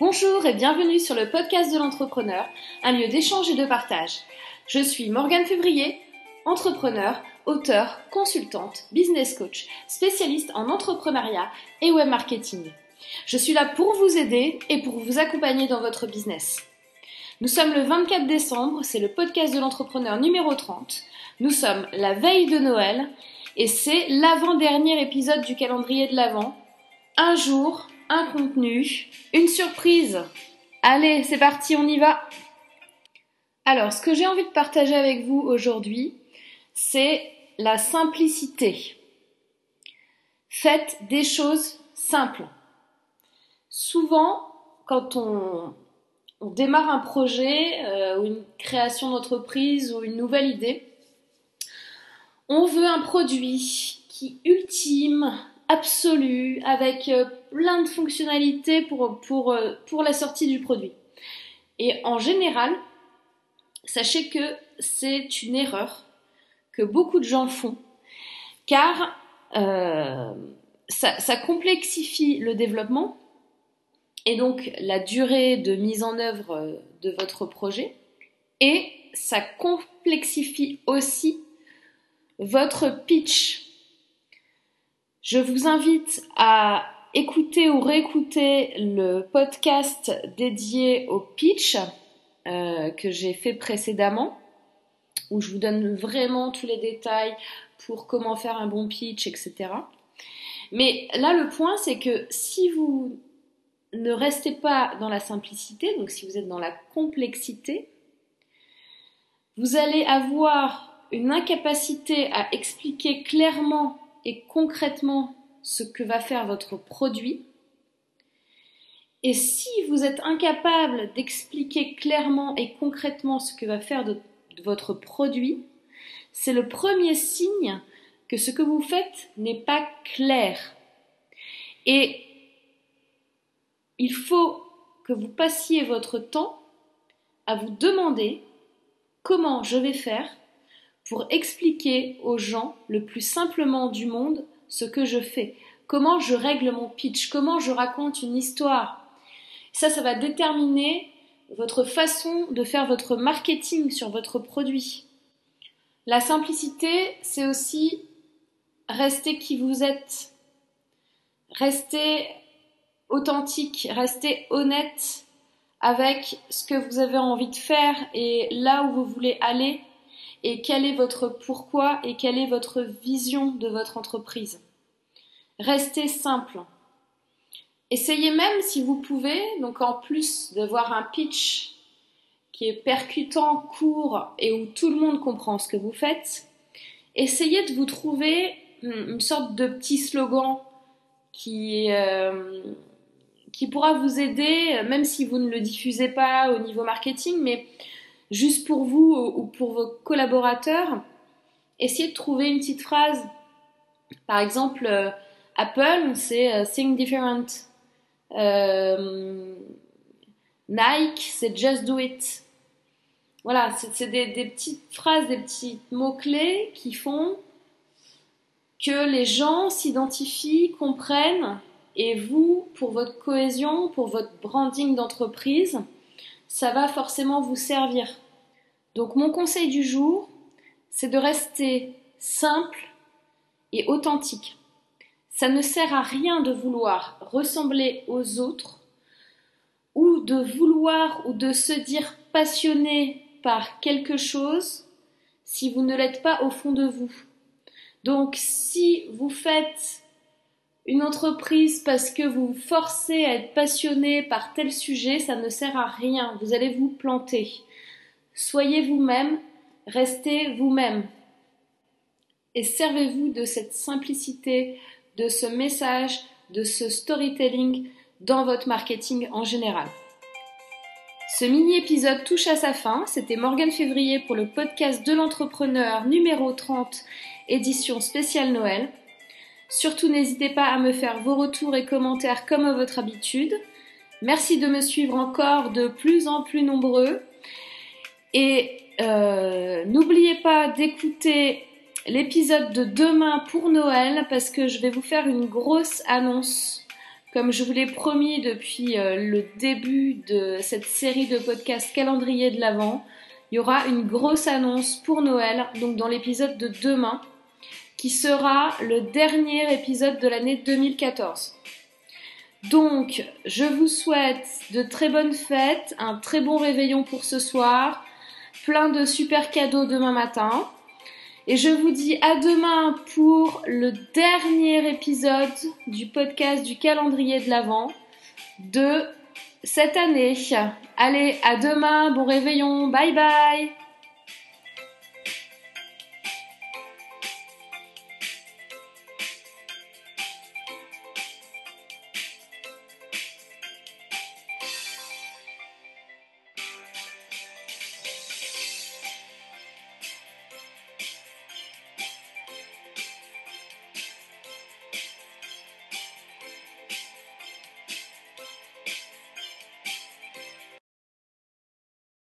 Bonjour et bienvenue sur le podcast de l'entrepreneur, un lieu d'échange et de partage. Je suis Morgane Février, entrepreneur, auteur, consultante, business coach, spécialiste en entrepreneuriat et web marketing. Je suis là pour vous aider et pour vous accompagner dans votre business. Nous sommes le 24 décembre, c'est le podcast de l'entrepreneur numéro 30. Nous sommes la veille de Noël et c'est l'avant-dernier épisode du calendrier de l'Avent. Un jour, un contenu, une surprise. Allez, c'est parti, on y va. Alors, ce que j'ai envie de partager avec vous aujourd'hui, c'est la simplicité. Faites des choses simples. Souvent, quand on, démarre un projet euh, ou une création d'entreprise ou une nouvelle idée, on veut un produit qui ultime, absolu, avec euh, plein de fonctionnalités euh, pour la sortie du produit. Et en général, sachez que c'est une erreur que beaucoup de gens font, car euh, ça, complexifie le développement et donc la durée de mise en œuvre de votre projet, et ça complexifie aussi votre pitch. Je vous invite à écouter ou réécouter le podcast dédié au pitch euh, que j'ai fait précédemment, où je vous donne vraiment tous les détails pour comment faire un bon pitch, etc. Mais là, le point, c'est que si vous ne restez pas dans la simplicité, donc si vous êtes dans la complexité, vous allez avoir une incapacité à expliquer clairement et concrètement ce que va faire votre produit. Et si vous êtes incapable d'expliquer clairement et concrètement ce que va faire votre produit, c'est le premier signe que ce que vous faites n'est pas clair. Et il faut que vous passiez votre temps à vous demander comment je vais faire pour expliquer aux gens le plus simplement du monde ce que je fais, comment je règle mon pitch, comment je raconte une histoire. Ça, ça va déterminer votre façon de faire votre marketing sur votre produit. La simplicité, c'est aussi rester qui vous êtes, rester authentique, rester honnête avec ce que vous avez envie de faire et là où vous voulez aller et quel est votre pourquoi et quelle est votre vision de votre entreprise? Restez simple. Essayez même si vous pouvez, donc en plus d'avoir un pitch qui est percutant, court et où tout le monde comprend ce que vous faites, essayez de vous trouver une sorte de petit slogan qui, euh, qui pourra vous aider, même si vous ne le diffusez pas au niveau marketing, mais juste pour vous ou pour vos collaborateurs, essayez de trouver une petite phrase. Par exemple, euh, Apple, c'est euh, Think Different. Euh, Nike, c'est Just Do It. Voilà, c'est des, des, petites phrases, des petits mots-clés qui font que les gens s'identifient, comprennent, et vous, pour votre cohésion, pour votre branding d'entreprise, ça va forcément vous servir. Donc mon conseil du jour, c'est de rester simple et authentique. Ça ne sert à rien de vouloir ressembler aux autres ou de vouloir ou de se dire passionné par quelque chose si vous ne l'êtes pas au fond de vous. Donc si vous faites une entreprise parce que vous vous forcez à être passionné par tel sujet, ça ne sert à rien, vous allez vous planter. Soyez vous-même, restez vous-même. Et servez-vous de cette simplicité, de ce message, de ce storytelling dans votre marketing en général. Ce mini-épisode touche à sa fin. C'était Morgane Février pour le podcast de l'entrepreneur numéro 30, édition spéciale Noël. Surtout n'hésitez pas à me faire vos retours et commentaires comme à votre habitude. Merci de me suivre encore de plus en plus nombreux. Et euh, n'oubliez pas d'écouter l'épisode de demain pour Noël parce que je vais vous faire une grosse annonce Comme je vous l'ai promis depuis euh, le début de cette série de podcasts calendrier de l'Avent, il y aura une grosse annonce pour Noël, donc dans l'épisode de demain, qui sera le dernier épisode de l'année 2014. Donc, je vous souhaite de très bonnes fêtes, un très bon réveillon pour ce soir, plein de super cadeaux demain matin. Et je vous dis à demain pour le dernier épisode du podcast du calendrier de l'Avent de cette année. Allez, à demain, bon réveillon, bye bye